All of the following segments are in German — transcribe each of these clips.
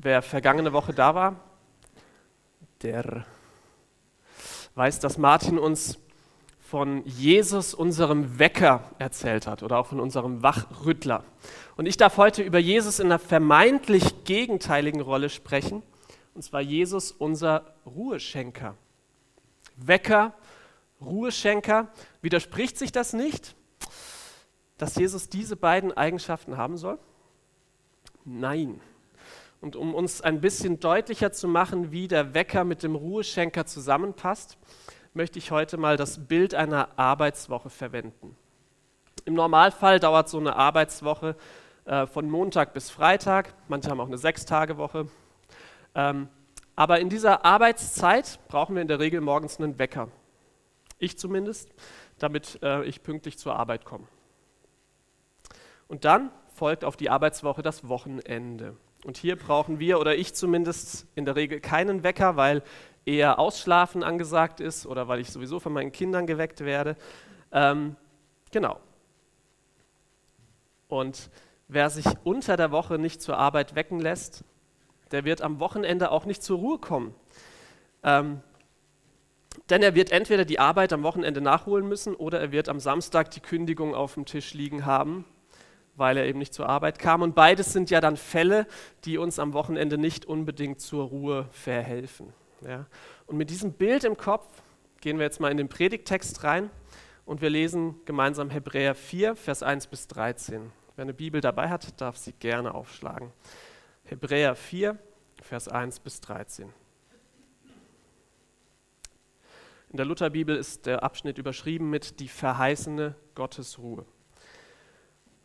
Wer vergangene Woche da war, der weiß, dass Martin uns von Jesus, unserem Wecker, erzählt hat oder auch von unserem Wachrüttler. Und ich darf heute über Jesus in einer vermeintlich gegenteiligen Rolle sprechen, und zwar Jesus, unser Ruheschenker. Wecker, Ruheschenker, widerspricht sich das nicht, dass Jesus diese beiden Eigenschaften haben soll? Nein. Und um uns ein bisschen deutlicher zu machen, wie der Wecker mit dem Ruheschenker zusammenpasst, möchte ich heute mal das Bild einer Arbeitswoche verwenden. Im Normalfall dauert so eine Arbeitswoche äh, von Montag bis Freitag, manche haben auch eine Sechstagewoche. Ähm, aber in dieser Arbeitszeit brauchen wir in der Regel morgens einen Wecker. Ich zumindest, damit äh, ich pünktlich zur Arbeit komme. Und dann folgt auf die Arbeitswoche das Wochenende. Und hier brauchen wir, oder ich zumindest, in der Regel keinen Wecker, weil eher Ausschlafen angesagt ist oder weil ich sowieso von meinen Kindern geweckt werde. Ähm, genau. Und wer sich unter der Woche nicht zur Arbeit wecken lässt, der wird am Wochenende auch nicht zur Ruhe kommen. Ähm, denn er wird entweder die Arbeit am Wochenende nachholen müssen oder er wird am Samstag die Kündigung auf dem Tisch liegen haben, weil er eben nicht zur Arbeit kam. Und beides sind ja dann Fälle, die uns am Wochenende nicht unbedingt zur Ruhe verhelfen. Ja. Und mit diesem Bild im Kopf gehen wir jetzt mal in den Predigtext rein und wir lesen gemeinsam Hebräer 4, Vers 1 bis 13. Wer eine Bibel dabei hat, darf sie gerne aufschlagen. Hebräer 4, Vers 1 bis 13. In der Lutherbibel ist der Abschnitt überschrieben mit die verheißene Gottesruhe.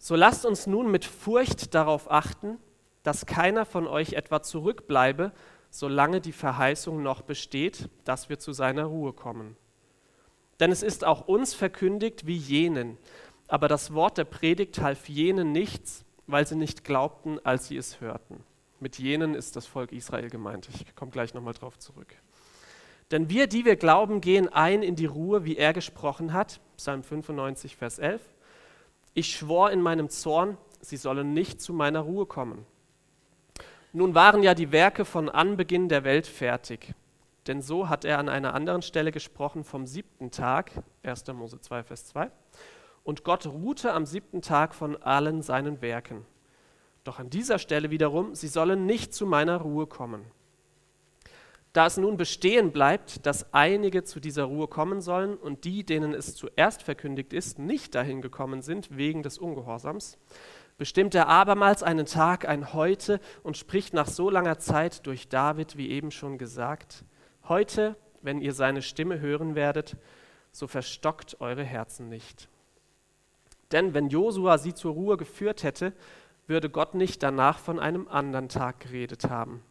So lasst uns nun mit Furcht darauf achten, dass keiner von euch etwa zurückbleibe, solange die Verheißung noch besteht, dass wir zu seiner Ruhe kommen. Denn es ist auch uns verkündigt wie jenen, aber das Wort der Predigt half jenen nichts, weil sie nicht glaubten, als sie es hörten. Mit jenen ist das Volk Israel gemeint. Ich komme gleich nochmal drauf zurück. Denn wir, die wir glauben, gehen ein in die Ruhe, wie er gesprochen hat. Psalm 95, Vers 11. Ich schwor in meinem Zorn, sie sollen nicht zu meiner Ruhe kommen. Nun waren ja die Werke von Anbeginn der Welt fertig. Denn so hat er an einer anderen Stelle gesprochen vom siebten Tag, 1. Mose 2, Vers 2. Und Gott ruhte am siebten Tag von allen seinen Werken. Doch an dieser Stelle wiederum, sie sollen nicht zu meiner Ruhe kommen. Da es nun bestehen bleibt, dass einige zu dieser Ruhe kommen sollen und die, denen es zuerst verkündigt ist, nicht dahin gekommen sind wegen des Ungehorsams, bestimmt er abermals einen Tag, ein Heute und spricht nach so langer Zeit durch David, wie eben schon gesagt, heute, wenn ihr seine Stimme hören werdet, so verstockt eure Herzen nicht. Denn wenn Josua sie zur Ruhe geführt hätte, würde Gott nicht danach von einem anderen Tag geredet haben.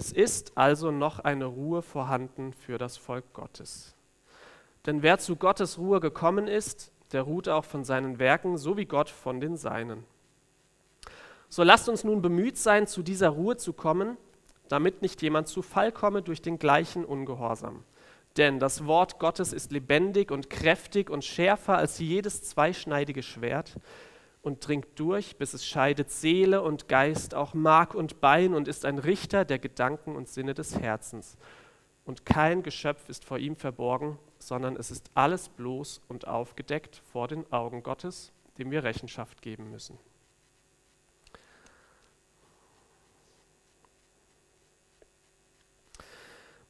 Es ist also noch eine Ruhe vorhanden für das Volk Gottes. Denn wer zu Gottes Ruhe gekommen ist, der ruht auch von seinen Werken, so wie Gott von den Seinen. So lasst uns nun bemüht sein, zu dieser Ruhe zu kommen, damit nicht jemand zu Fall komme durch den gleichen Ungehorsam. Denn das Wort Gottes ist lebendig und kräftig und schärfer als jedes zweischneidige Schwert und dringt durch, bis es scheidet Seele und Geist, auch Mark und Bein und ist ein Richter der Gedanken und Sinne des Herzens. Und kein Geschöpf ist vor ihm verborgen, sondern es ist alles bloß und aufgedeckt vor den Augen Gottes, dem wir Rechenschaft geben müssen.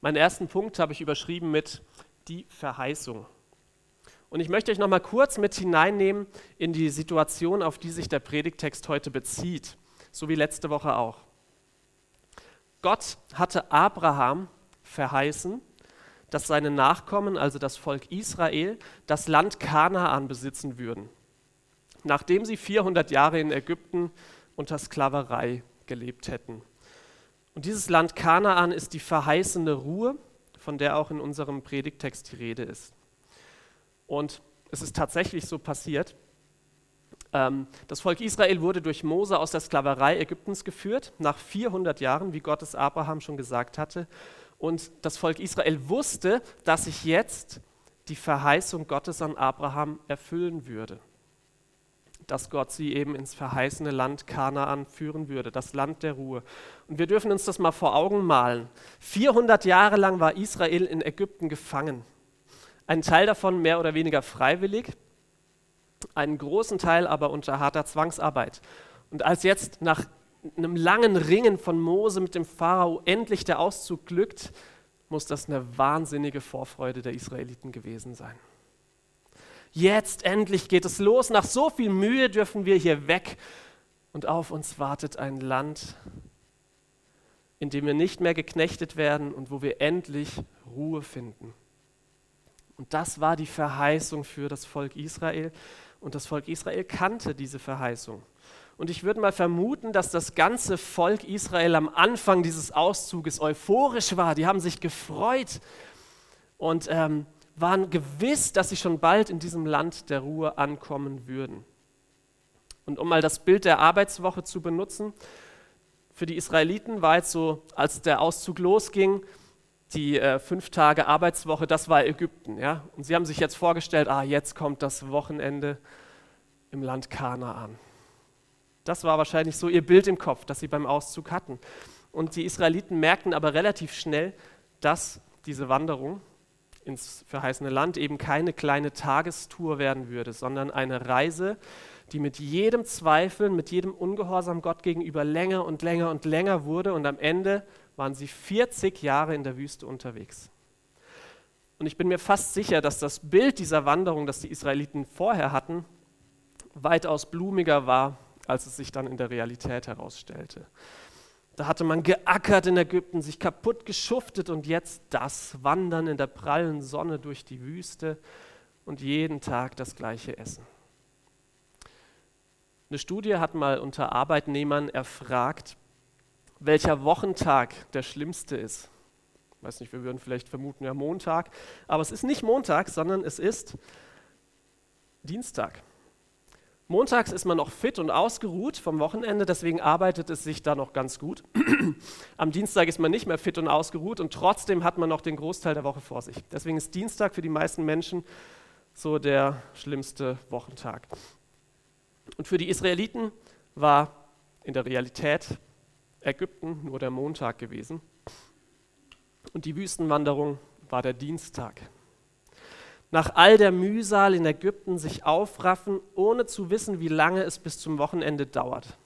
Meinen ersten Punkt habe ich überschrieben mit die Verheißung. Und ich möchte euch noch mal kurz mit hineinnehmen in die Situation, auf die sich der Predigtext heute bezieht, so wie letzte Woche auch. Gott hatte Abraham verheißen, dass seine Nachkommen, also das Volk Israel, das Land Kanaan besitzen würden, nachdem sie 400 Jahre in Ägypten unter Sklaverei gelebt hätten. Und dieses Land Kanaan ist die verheißene Ruhe, von der auch in unserem Predigtext die Rede ist. Und es ist tatsächlich so passiert. Ähm, das Volk Israel wurde durch Mose aus der Sklaverei Ägyptens geführt, nach 400 Jahren, wie Gott es Abraham schon gesagt hatte. Und das Volk Israel wusste, dass sich jetzt die Verheißung Gottes an Abraham erfüllen würde. dass Gott sie eben ins verheißene Land Kanaan führen würde, das Land der Ruhe. Und wir dürfen uns das mal vor Augen malen. 400 Jahre lang war Israel in Ägypten gefangen. Ein Teil davon mehr oder weniger freiwillig, einen großen Teil aber unter harter Zwangsarbeit. Und als jetzt nach einem langen Ringen von Mose mit dem Pharao endlich der Auszug glückt, muss das eine wahnsinnige Vorfreude der Israeliten gewesen sein. Jetzt endlich geht es los. Nach so viel Mühe dürfen wir hier weg. Und auf uns wartet ein Land, in dem wir nicht mehr geknechtet werden und wo wir endlich Ruhe finden. Und das war die Verheißung für das Volk Israel. Und das Volk Israel kannte diese Verheißung. Und ich würde mal vermuten, dass das ganze Volk Israel am Anfang dieses Auszuges euphorisch war. Die haben sich gefreut und ähm, waren gewiss, dass sie schon bald in diesem Land der Ruhe ankommen würden. Und um mal das Bild der Arbeitswoche zu benutzen, für die Israeliten war jetzt so, als der Auszug losging, die äh, fünf Tage Arbeitswoche, das war Ägypten. Ja? Und sie haben sich jetzt vorgestellt, ah, jetzt kommt das Wochenende im Land Kanaan. Das war wahrscheinlich so ihr Bild im Kopf, das sie beim Auszug hatten. Und die Israeliten merkten aber relativ schnell, dass diese Wanderung ins verheißene Land eben keine kleine Tagestour werden würde, sondern eine Reise, die mit jedem Zweifel, mit jedem Ungehorsam Gott gegenüber länger und länger und länger wurde. Und am Ende waren sie 40 Jahre in der Wüste unterwegs. Und ich bin mir fast sicher, dass das Bild dieser Wanderung, das die Israeliten vorher hatten, weitaus blumiger war als es sich dann in der Realität herausstellte. Da hatte man geackert in Ägypten, sich kaputt geschuftet und jetzt das Wandern in der prallen Sonne durch die Wüste und jeden Tag das gleiche Essen. Eine Studie hat mal unter Arbeitnehmern erfragt, welcher Wochentag der schlimmste ist. Ich weiß nicht, wir würden vielleicht vermuten, ja Montag, aber es ist nicht Montag, sondern es ist Dienstag. Montags ist man noch fit und ausgeruht vom Wochenende, deswegen arbeitet es sich da noch ganz gut. Am Dienstag ist man nicht mehr fit und ausgeruht und trotzdem hat man noch den Großteil der Woche vor sich. Deswegen ist Dienstag für die meisten Menschen so der schlimmste Wochentag. Und für die Israeliten war in der Realität Ägypten nur der Montag gewesen und die Wüstenwanderung war der Dienstag nach all der Mühsal in Ägypten sich aufraffen, ohne zu wissen, wie lange es bis zum Wochenende dauert.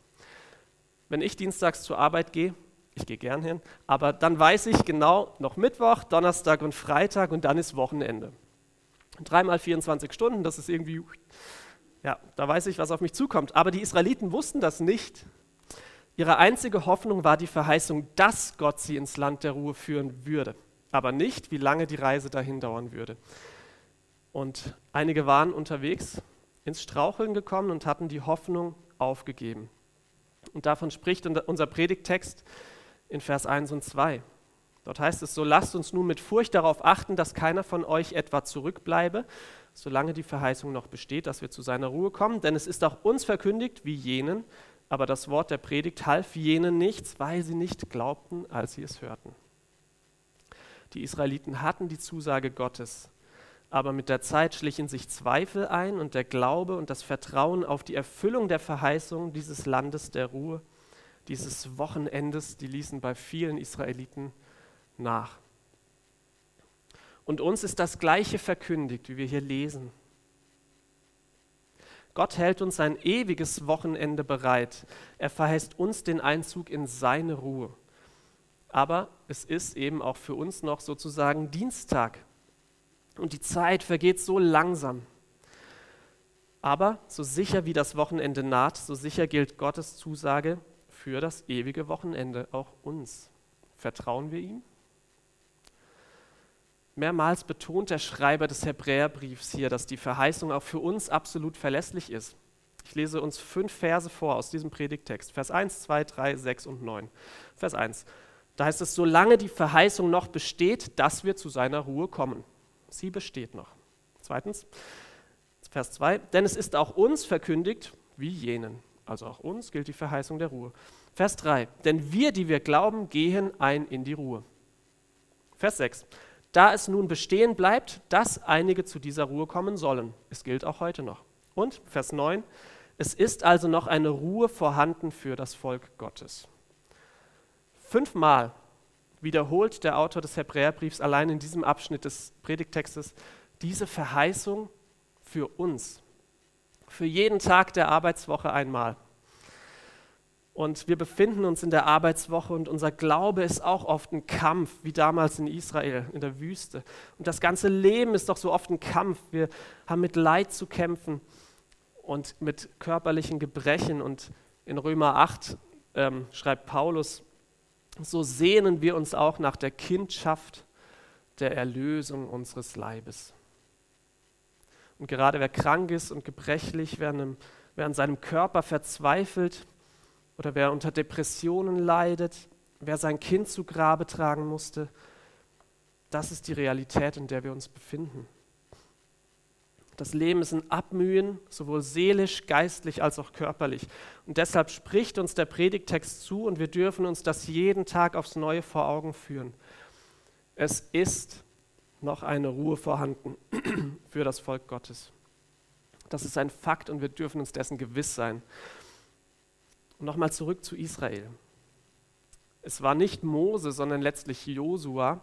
Wenn ich dienstags zur Arbeit gehe, ich gehe gern hin, aber dann weiß ich genau, noch Mittwoch, Donnerstag und Freitag und dann ist Wochenende. Dreimal 24 Stunden, das ist irgendwie, ja, da weiß ich, was auf mich zukommt. Aber die Israeliten wussten das nicht. Ihre einzige Hoffnung war die Verheißung, dass Gott sie ins Land der Ruhe führen würde, aber nicht, wie lange die Reise dahin dauern würde. Und einige waren unterwegs ins Straucheln gekommen und hatten die Hoffnung aufgegeben. Und davon spricht unser Predigttext in Vers 1 und 2. Dort heißt es, so lasst uns nun mit Furcht darauf achten, dass keiner von euch etwa zurückbleibe, solange die Verheißung noch besteht, dass wir zu seiner Ruhe kommen. Denn es ist auch uns verkündigt, wie jenen, aber das Wort der Predigt half jenen nichts, weil sie nicht glaubten, als sie es hörten. Die Israeliten hatten die Zusage Gottes, aber mit der Zeit schlichen sich Zweifel ein und der Glaube und das Vertrauen auf die Erfüllung der Verheißung dieses Landes der Ruhe, dieses Wochenendes, die ließen bei vielen Israeliten nach. Und uns ist das Gleiche verkündigt, wie wir hier lesen. Gott hält uns ein ewiges Wochenende bereit. Er verheißt uns den Einzug in seine Ruhe. Aber es ist eben auch für uns noch sozusagen Dienstag, und die Zeit vergeht so langsam. Aber so sicher wie das Wochenende naht, so sicher gilt Gottes Zusage für das ewige Wochenende auch uns. Vertrauen wir ihm? Mehrmals betont der Schreiber des Hebräerbriefs hier, dass die Verheißung auch für uns absolut verlässlich ist. Ich lese uns fünf Verse vor aus diesem Predigtext. Vers 1, 2, 3, 6 und 9. Vers 1. Da heißt es, solange die Verheißung noch besteht, dass wir zu seiner Ruhe kommen. Sie besteht noch. Zweitens, Vers 2, denn es ist auch uns verkündigt, wie jenen. Also auch uns gilt die Verheißung der Ruhe. Vers 3, denn wir, die wir glauben, gehen ein in die Ruhe. Vers 6, da es nun bestehen bleibt, dass einige zu dieser Ruhe kommen sollen. Es gilt auch heute noch. Und Vers 9, Es ist also noch eine Ruhe vorhanden für das Volk Gottes. Fünfmal wiederholt der Autor des Hebräerbriefs allein in diesem Abschnitt des Predigtextes diese Verheißung für uns, für jeden Tag der Arbeitswoche einmal. Und wir befinden uns in der Arbeitswoche und unser Glaube ist auch oft ein Kampf, wie damals in Israel, in der Wüste. Und das ganze Leben ist doch so oft ein Kampf. Wir haben mit Leid zu kämpfen und mit körperlichen Gebrechen. Und in Römer 8 ähm, schreibt Paulus, so sehnen wir uns auch nach der Kindschaft der Erlösung unseres Leibes. Und gerade wer krank ist und gebrechlich, wer, wer an seinem Körper verzweifelt oder wer unter Depressionen leidet, wer sein Kind zu Grabe tragen musste, das ist die Realität, in der wir uns befinden. Das Leben ist ein Abmühen, sowohl seelisch, geistlich als auch körperlich. Und deshalb spricht uns der Predigtext zu und wir dürfen uns das jeden Tag aufs Neue vor Augen führen. Es ist noch eine Ruhe vorhanden für das Volk Gottes. Das ist ein Fakt und wir dürfen uns dessen gewiss sein. Und nochmal zurück zu Israel. Es war nicht Mose, sondern letztlich Josua,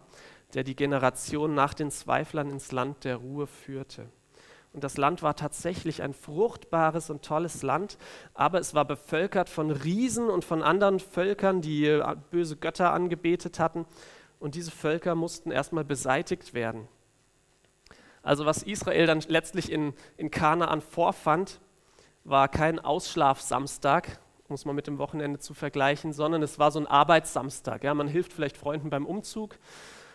der die Generation nach den Zweiflern ins Land der Ruhe führte. Und das Land war tatsächlich ein fruchtbares und tolles Land, aber es war bevölkert von Riesen und von anderen Völkern, die äh, böse Götter angebetet hatten. Und diese Völker mussten erstmal beseitigt werden. Also was Israel dann letztlich in, in Kanaan vorfand, war kein Ausschlafsamstag, es mal mit dem Wochenende zu vergleichen, sondern es war so ein Arbeitssamstag. Ja, man hilft vielleicht Freunden beim Umzug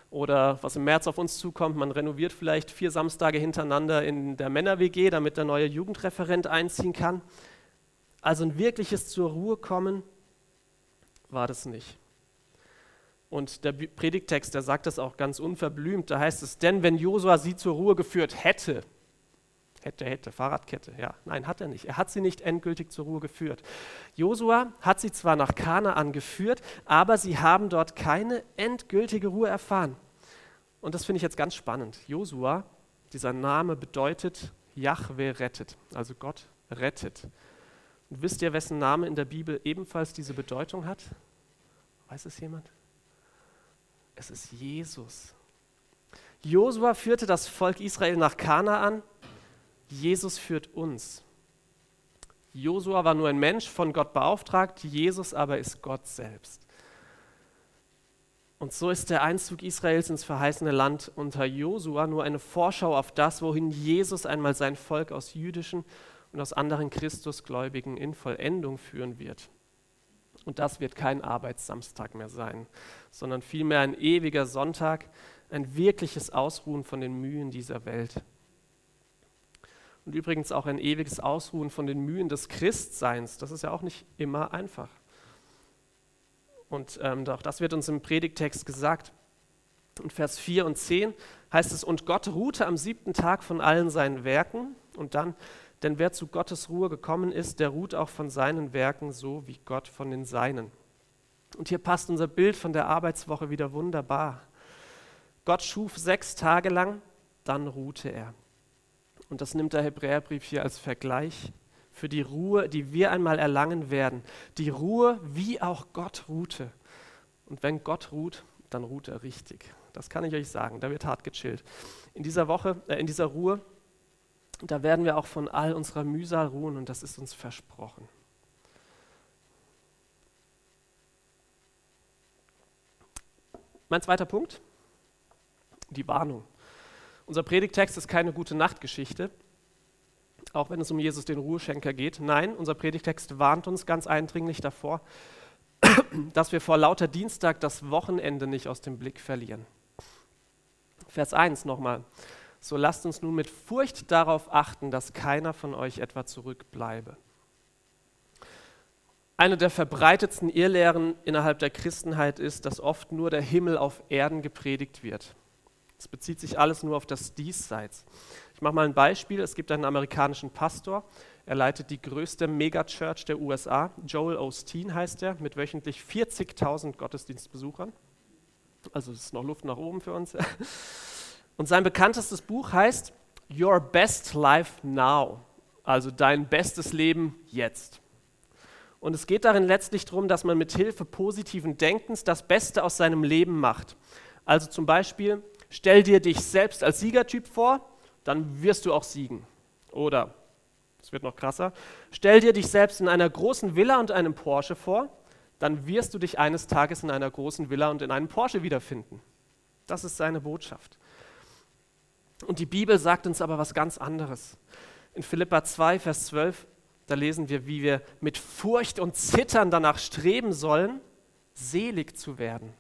oder was im März auf uns zukommt, man renoviert vielleicht vier Samstage hintereinander in der Männer-WG, damit der neue Jugendreferent einziehen kann. Also ein wirkliches zur Ruhe kommen war das nicht. Und der Predigtext, der sagt das auch ganz unverblümt, da heißt es, denn wenn Josua sie zur Ruhe geführt hätte, hätte, hätte, Fahrradkette, ja, nein, hat er nicht. Er hat sie nicht endgültig zur Ruhe geführt. Josua hat sie zwar nach Kanaan geführt, aber sie haben dort keine endgültige Ruhe erfahren. Und das finde ich jetzt ganz spannend. Josua, dieser Name bedeutet Jahwe rettet, also Gott rettet. Und wisst ihr, wessen Name in der Bibel ebenfalls diese Bedeutung hat? Weiß es jemand? Es ist Jesus. Josua führte das Volk Israel nach Kanaan Jesus führt uns. Josua war nur ein Mensch, von Gott beauftragt, Jesus aber ist Gott selbst. Und so ist der Einzug Israels ins verheißene Land unter Josua nur eine Vorschau auf das, wohin Jesus einmal sein Volk aus jüdischen und aus anderen Christusgläubigen in Vollendung führen wird. Und das wird kein Arbeitssamstag mehr sein, sondern vielmehr ein ewiger Sonntag, ein wirkliches Ausruhen von den Mühen dieser Welt und übrigens auch ein ewiges Ausruhen von den Mühen des Christseins. Das ist ja auch nicht immer einfach. Und ähm, auch das wird uns im Predigtext gesagt. In Vers 4 und 10 heißt es, und Gott ruhte am siebten Tag von allen seinen Werken. Und dann, denn wer zu Gottes Ruhe gekommen ist, der ruht auch von seinen Werken, so wie Gott von den Seinen. Und hier passt unser Bild von der Arbeitswoche wieder wunderbar. Gott schuf sechs Tage lang, dann ruhte er. Und das nimmt der Hebräerbrief hier als Vergleich für die Ruhe, die wir einmal erlangen werden. Die Ruhe, wie auch Gott ruhte. Und wenn Gott ruht, dann ruht er richtig. Das kann ich euch sagen. Da wird hart gechillt. In dieser Woche, äh, in dieser Ruhe, da werden wir auch von all unserer Mühsal ruhen und das ist uns versprochen. Mein zweiter Punkt, die Warnung. Unser Predigtext ist keine gute Nachtgeschichte, auch wenn es um Jesus den Ruheschenker geht. Nein, unser Predigtext warnt uns ganz eindringlich davor, dass wir vor lauter Dienstag das Wochenende nicht aus dem Blick verlieren. Vers 1 nochmal. So lasst uns nun mit Furcht darauf achten, dass keiner von euch etwa zurückbleibe. Eine der verbreitetsten Irrlehren innerhalb der Christenheit ist, dass oft nur der Himmel auf Erden gepredigt wird. Es bezieht sich alles nur auf das Diesseits. Ich mache mal ein Beispiel. Es gibt einen amerikanischen Pastor. Er leitet die größte Megachurch der USA. Joel Osteen heißt er, mit wöchentlich 40.000 Gottesdienstbesuchern. Also es ist noch Luft nach oben für uns. Und sein bekanntestes Buch heißt Your Best Life Now. also dein bestes Leben jetzt. Und es geht darin letztlich darum, dass man mit Hilfe positiven Denkens das Beste aus seinem Leben macht. Also zum Beispiel, stell dir dich selbst als Siegertyp vor, dann wirst du auch siegen. Oder, es wird noch krasser, stell dir dich selbst in einer großen Villa und einem Porsche vor, dann wirst du dich eines Tages in einer großen Villa und in einem Porsche wiederfinden. Das ist seine Botschaft. Und die Bibel sagt uns aber was ganz anderes. In Philippa 2, Vers 12 da lesen wir, wie wir mit Furcht und Zittern danach streben sollen, selig zu werden.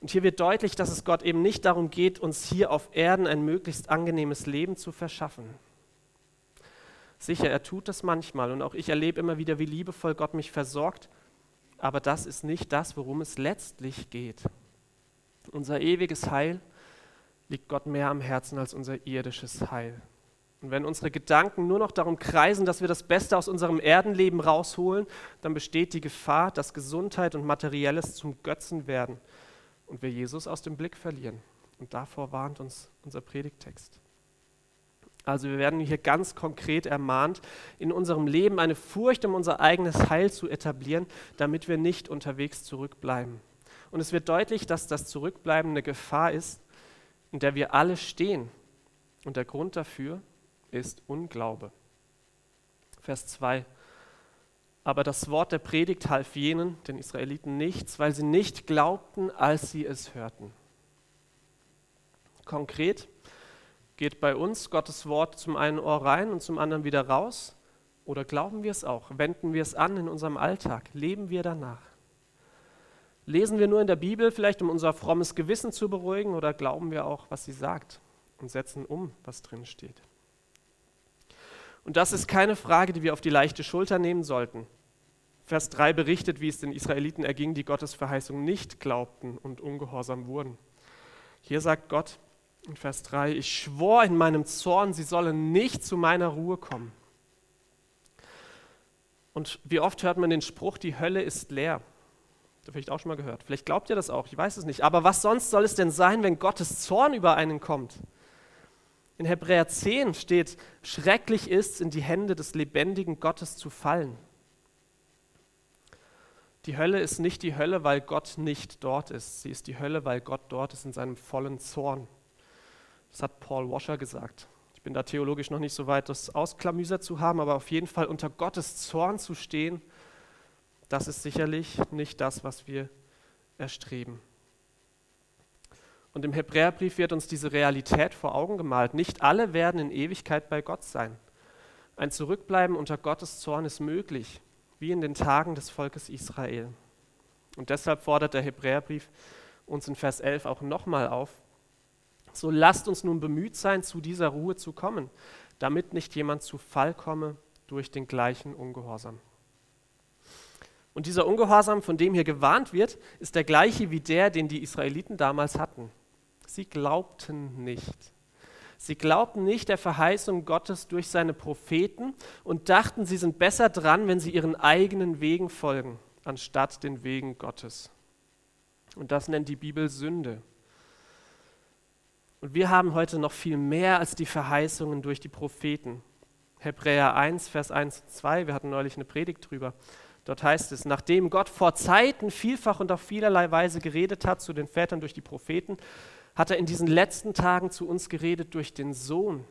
Und hier wird deutlich, dass es Gott eben nicht darum geht, uns hier auf Erden ein möglichst angenehmes Leben zu verschaffen. Sicher, er tut das manchmal und auch ich erlebe immer wieder, wie liebevoll Gott mich versorgt, aber das ist nicht das, worum es letztlich geht. Unser ewiges Heil liegt Gott mehr am Herzen als unser irdisches Heil. Und wenn unsere Gedanken nur noch darum kreisen, dass wir das Beste aus unserem Erdenleben rausholen, dann besteht die Gefahr, dass Gesundheit und Materielles zum Götzen werden und wir Jesus aus dem Blick verlieren. Und davor warnt uns unser Predigtext. Also wir werden hier ganz konkret ermahnt, in unserem Leben eine Furcht um unser eigenes Heil zu etablieren, damit wir nicht unterwegs zurückbleiben. Und es wird deutlich, dass das Zurückbleiben eine Gefahr ist, in der wir alle stehen. Und der Grund dafür ist Unglaube. Vers 2. Aber das Wort der Predigt half jenen, den Israeliten, nichts, weil sie nicht glaubten, als sie es hörten. Konkret geht bei uns Gottes Wort zum einen Ohr rein und zum anderen wieder raus. Oder glauben wir es auch? Wenden wir es an in unserem Alltag? Leben wir danach? Lesen wir nur in der Bibel vielleicht, um unser frommes Gewissen zu beruhigen, oder glauben wir auch, was sie sagt und setzen um, was drin steht? Und das ist keine Frage, die wir auf die leichte Schulter nehmen sollten. Vers 3 berichtet, wie es den Israeliten erging, die Gottes Verheißung nicht glaubten und ungehorsam wurden. Hier sagt Gott in Vers 3, ich schwor in meinem Zorn, sie sollen nicht zu meiner Ruhe kommen. Und wie oft hört man den Spruch, die Hölle ist leer? Habt ihr vielleicht auch schon mal gehört. Vielleicht glaubt ihr das auch, ich weiß es nicht. Aber was sonst soll es denn sein, wenn Gottes Zorn über einen kommt? In Hebräer 10 steht, schrecklich ist es, in die Hände des lebendigen Gottes zu fallen. Die Hölle ist nicht die Hölle, weil Gott nicht dort ist. Sie ist die Hölle, weil Gott dort ist in seinem vollen Zorn. Das hat Paul Washer gesagt. Ich bin da theologisch noch nicht so weit, das ausklamüsert zu haben, aber auf jeden Fall unter Gottes Zorn zu stehen, das ist sicherlich nicht das, was wir erstreben. Und im Hebräerbrief wird uns diese Realität vor Augen gemalt. Nicht alle werden in Ewigkeit bei Gott sein. Ein Zurückbleiben unter Gottes Zorn ist möglich, wie in den Tagen des Volkes Israel. Und deshalb fordert der Hebräerbrief uns in Vers 11 auch nochmal auf, so lasst uns nun bemüht sein, zu dieser Ruhe zu kommen, damit nicht jemand zu Fall komme durch den gleichen Ungehorsam. Und dieser Ungehorsam, von dem hier gewarnt wird, ist der gleiche wie der, den die Israeliten damals hatten. Sie glaubten nicht. Sie glaubten nicht der Verheißung Gottes durch seine Propheten und dachten, sie sind besser dran, wenn sie ihren eigenen Wegen folgen, anstatt den Wegen Gottes. Und das nennt die Bibel Sünde. Und wir haben heute noch viel mehr als die Verheißungen durch die Propheten. Hebräer 1, Vers 1 und 2, wir hatten neulich eine Predigt drüber. Dort heißt es, nachdem Gott vor Zeiten vielfach und auf vielerlei Weise geredet hat zu den Vätern durch die Propheten, hat er in diesen letzten Tagen zu uns geredet durch den Sohn.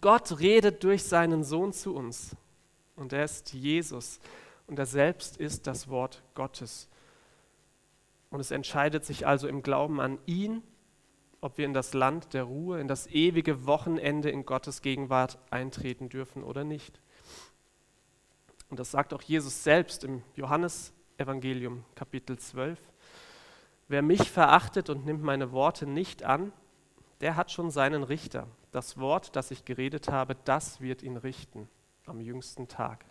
Gott redet durch seinen Sohn zu uns. Und er ist Jesus. Und er selbst ist das Wort Gottes. Und es entscheidet sich also im Glauben an ihn, ob wir in das Land der Ruhe, in das ewige Wochenende in Gottes Gegenwart eintreten dürfen oder nicht. Und das sagt auch Jesus selbst im Johannesevangelium Kapitel 12. Wer mich verachtet und nimmt meine Worte nicht an, der hat schon seinen Richter. Das Wort, das ich geredet habe, das wird ihn richten am jüngsten Tag.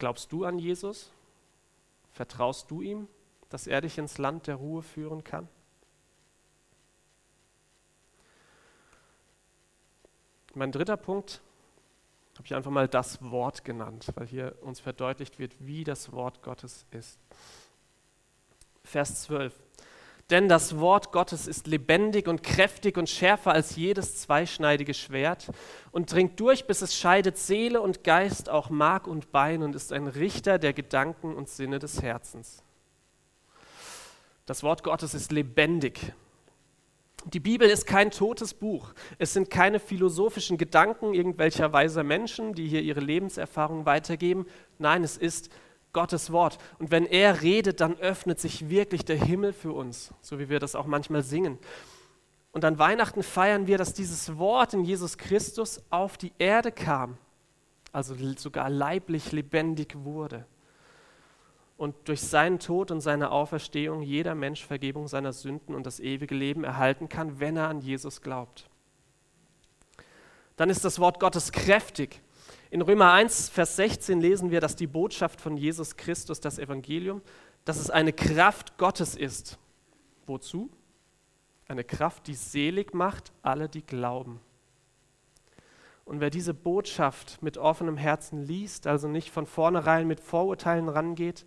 Glaubst du an Jesus? Vertraust du ihm, dass er dich ins Land der Ruhe führen kann? Mein dritter Punkt habe ich einfach mal das Wort genannt, weil hier uns verdeutlicht wird, wie das Wort Gottes ist. Vers 12. Denn das Wort Gottes ist lebendig und kräftig und schärfer als jedes zweischneidige Schwert und dringt durch, bis es scheidet Seele und Geist, auch Mark und Bein und ist ein Richter der Gedanken und Sinne des Herzens. Das Wort Gottes ist lebendig. Die Bibel ist kein totes Buch. Es sind keine philosophischen Gedanken irgendwelcher weiser Menschen, die hier ihre Lebenserfahrung weitergeben. Nein, es ist Gottes Wort. Und wenn er redet, dann öffnet sich wirklich der Himmel für uns, so wie wir das auch manchmal singen. Und an Weihnachten feiern wir, dass dieses Wort in Jesus Christus auf die Erde kam, also sogar leiblich lebendig wurde. Und durch seinen Tod und seine Auferstehung jeder Mensch Vergebung seiner Sünden und das ewige Leben erhalten kann, wenn er an Jesus glaubt. Dann ist das Wort Gottes kräftig. In Römer 1, Vers 16 lesen wir, dass die Botschaft von Jesus Christus, das Evangelium, dass es eine Kraft Gottes ist. Wozu? Eine Kraft, die selig macht alle, die glauben. Und wer diese Botschaft mit offenem Herzen liest, also nicht von vornherein mit Vorurteilen rangeht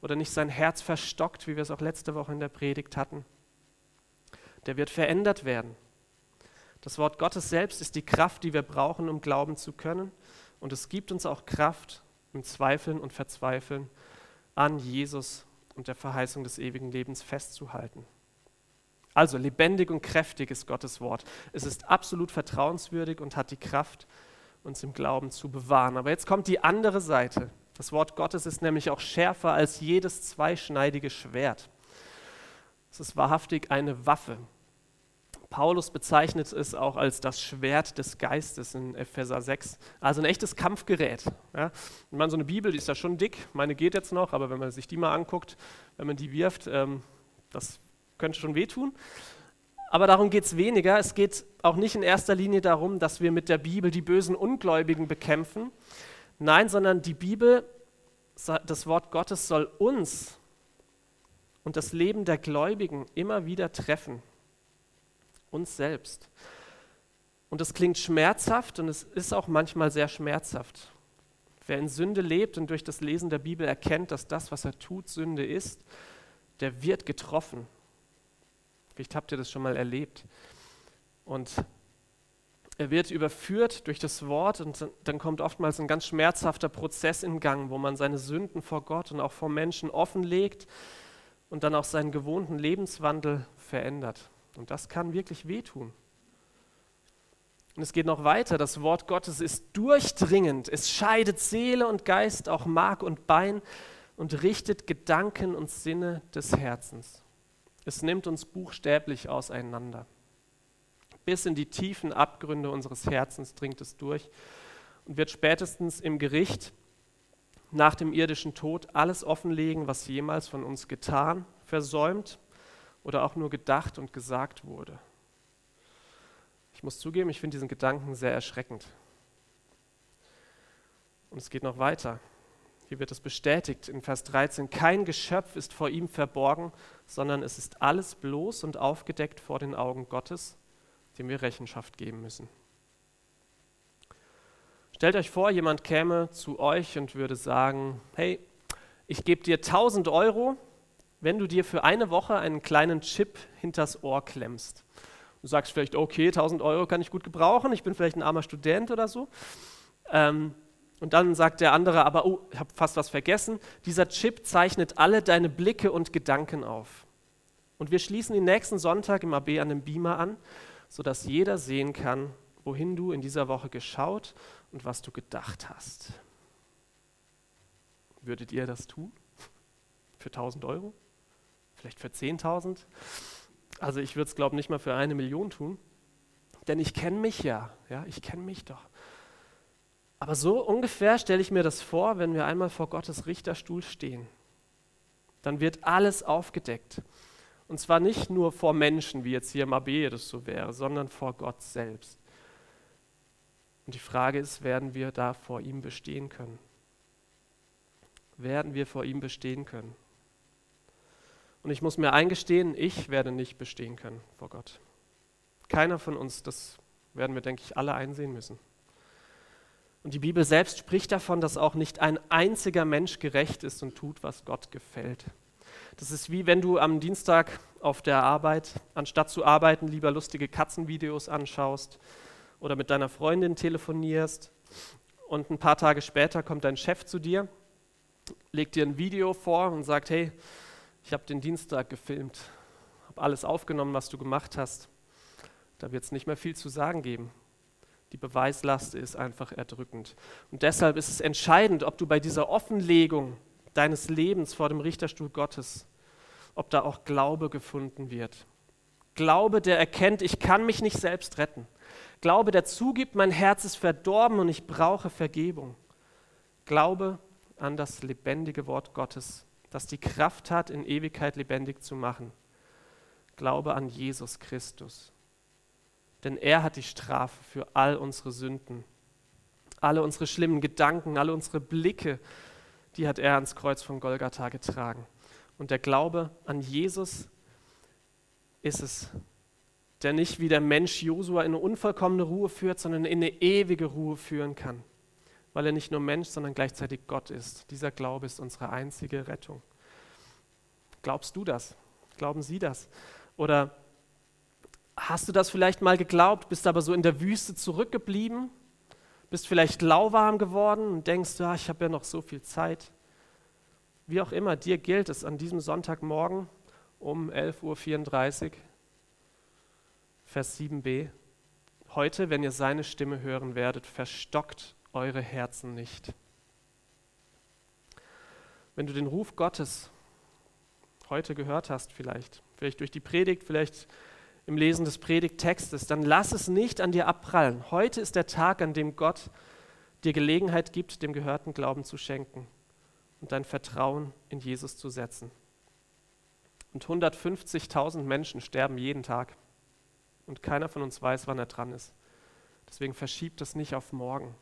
oder nicht sein Herz verstockt, wie wir es auch letzte Woche in der Predigt hatten, der wird verändert werden. Das Wort Gottes selbst ist die Kraft, die wir brauchen, um glauben zu können. Und es gibt uns auch Kraft im Zweifeln und Verzweifeln an Jesus und der Verheißung des ewigen Lebens festzuhalten. Also lebendig und kräftig ist Gottes Wort. Es ist absolut vertrauenswürdig und hat die Kraft, uns im Glauben zu bewahren. Aber jetzt kommt die andere Seite. Das Wort Gottes ist nämlich auch schärfer als jedes zweischneidige Schwert. Es ist wahrhaftig eine Waffe. Paulus bezeichnet es auch als das Schwert des Geistes in Epheser 6. Also ein echtes Kampfgerät. Ja. Wenn man so eine Bibel, die ist ja schon dick, meine geht jetzt noch, aber wenn man sich die mal anguckt, wenn man die wirft, ähm, das könnte schon wehtun. Aber darum geht es weniger. Es geht auch nicht in erster Linie darum, dass wir mit der Bibel die bösen Ungläubigen bekämpfen. Nein, sondern die Bibel, das Wort Gottes soll uns und das Leben der Gläubigen immer wieder treffen uns selbst. Und es klingt schmerzhaft und es ist auch manchmal sehr schmerzhaft. Wer in Sünde lebt und durch das Lesen der Bibel erkennt, dass das, was er tut, Sünde ist, der wird getroffen. Vielleicht habt ihr das schon mal erlebt. Und er wird überführt durch das Wort und dann kommt oftmals ein ganz schmerzhafter Prozess in Gang, wo man seine Sünden vor Gott und auch vor Menschen offenlegt und dann auch seinen gewohnten Lebenswandel verändert. Und das kann wirklich wehtun. Und es geht noch weiter. Das Wort Gottes ist durchdringend. Es scheidet Seele und Geist, auch Mark und Bein und richtet Gedanken und Sinne des Herzens. Es nimmt uns buchstäblich auseinander. Bis in die tiefen Abgründe unseres Herzens dringt es durch und wird spätestens im Gericht nach dem irdischen Tod alles offenlegen, was jemals von uns getan, versäumt oder auch nur gedacht und gesagt wurde. Ich muss zugeben, ich finde diesen Gedanken sehr erschreckend. Und es geht noch weiter. Hier wird es bestätigt in Vers 13, kein Geschöpf ist vor ihm verborgen, sondern es ist alles bloß und aufgedeckt vor den Augen Gottes, dem wir Rechenschaft geben müssen. Stellt euch vor, jemand käme zu euch und würde sagen, hey, ich gebe dir 1000 Euro, wenn du dir für eine Woche einen kleinen Chip hinters Ohr klemmst. Du sagst vielleicht, okay, 1000 Euro kann ich gut gebrauchen, ich bin vielleicht ein armer Student oder so. Ähm, und dann sagt der andere aber, oh, ich habe fast was vergessen, dieser Chip zeichnet alle deine Blicke und Gedanken auf. Und wir schließen den nächsten Sonntag im AB an dem Beamer an, sodass jeder sehen kann, wohin du in dieser Woche geschaut und was du gedacht hast. Würdet ihr das tun? Für 1000 Euro? Vielleicht für 10.000. Also ich würde es, glaube ich, nicht mal für eine Million tun. Denn ich kenne mich ja, ja, ich kenne mich doch. Aber so ungefähr stelle ich mir das vor, wenn wir einmal vor Gottes Richterstuhl stehen. Dann wird alles aufgedeckt. Und zwar nicht nur vor Menschen, wie jetzt hier im AB das so wäre, sondern vor Gott selbst. Und die Frage ist, werden wir da vor ihm bestehen können? Werden wir vor ihm bestehen können? Und ich muss mir eingestehen, ich werde nicht bestehen können vor Gott. Keiner von uns, das werden wir, denke ich, alle einsehen müssen. Und die Bibel selbst spricht davon, dass auch nicht ein einziger Mensch gerecht ist und tut, was Gott gefällt. Das ist wie wenn du am Dienstag auf der Arbeit, anstatt zu arbeiten, lieber lustige Katzenvideos anschaust oder mit deiner Freundin telefonierst und ein paar Tage später kommt dein Chef zu dir, legt dir ein Video vor und sagt, hey, ich habe den Dienstag gefilmt, habe alles aufgenommen, was du gemacht hast. Da wird es nicht mehr viel zu sagen geben. Die Beweislast ist einfach erdrückend. Und deshalb ist es entscheidend, ob du bei dieser Offenlegung deines Lebens vor dem Richterstuhl Gottes, ob da auch Glaube gefunden wird. Glaube, der erkennt, ich kann mich nicht selbst retten. Glaube, der zugibt, mein Herz ist verdorben und ich brauche Vergebung. Glaube an das lebendige Wort Gottes, das die Kraft hat, in Ewigkeit lebendig zu machen. Glaube an Jesus Christus. Denn er hat die Strafe für all unsere Sünden, alle unsere schlimmen Gedanken, alle unsere Blicke, die hat er ans Kreuz von Golgatha getragen. Und der Glaube an Jesus ist es, der nicht wie der Mensch Josua in eine unvollkommene Ruhe führt, sondern in eine ewige Ruhe führen kann, weil er nicht nur Mensch, sondern gleichzeitig Gott ist. Dieser Glaube ist unsere einzige Rettung. Glaubst du das? Glauben Sie das? Oder hast du das vielleicht mal geglaubt, bist aber so in der Wüste zurückgeblieben, bist vielleicht lauwarm geworden und denkst, ja, ich habe ja noch so viel Zeit. Wie auch immer, dir gilt es an diesem Sonntagmorgen um 11.34 Uhr Vers 7b. Heute, wenn ihr seine Stimme hören werdet, verstockt eure Herzen nicht. Wenn du den Ruf Gottes heute gehört hast, vielleicht, vielleicht durch die Predigt, vielleicht im Lesen des Predigttextes, dann lass es nicht an dir abprallen. Heute ist der Tag, an dem Gott dir Gelegenheit gibt, dem gehörten Glauben zu schenken und dein Vertrauen in Jesus zu setzen. Und 150.000 Menschen sterben jeden Tag und keiner von uns weiß, wann er dran ist. Deswegen verschiebt es nicht auf morgen.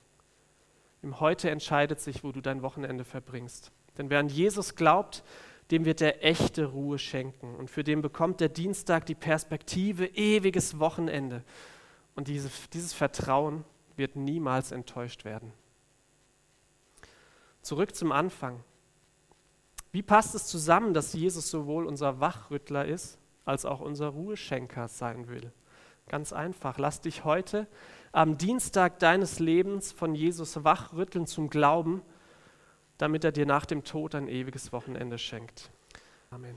Im Heute entscheidet sich, wo du dein Wochenende verbringst. Denn wer an Jesus glaubt, dem wird er echte Ruhe schenken. Und für den bekommt der Dienstag die Perspektive ewiges Wochenende. Und diese, dieses Vertrauen wird niemals enttäuscht werden. Zurück zum Anfang. Wie passt es zusammen, dass Jesus sowohl unser Wachrüttler ist, als auch unser Ruheschenker sein will? Ganz einfach. Lass dich heute am Dienstag deines Lebens von Jesus wachrütteln zum Glauben, damit er dir nach dem Tod ein ewiges Wochenende schenkt. Amen.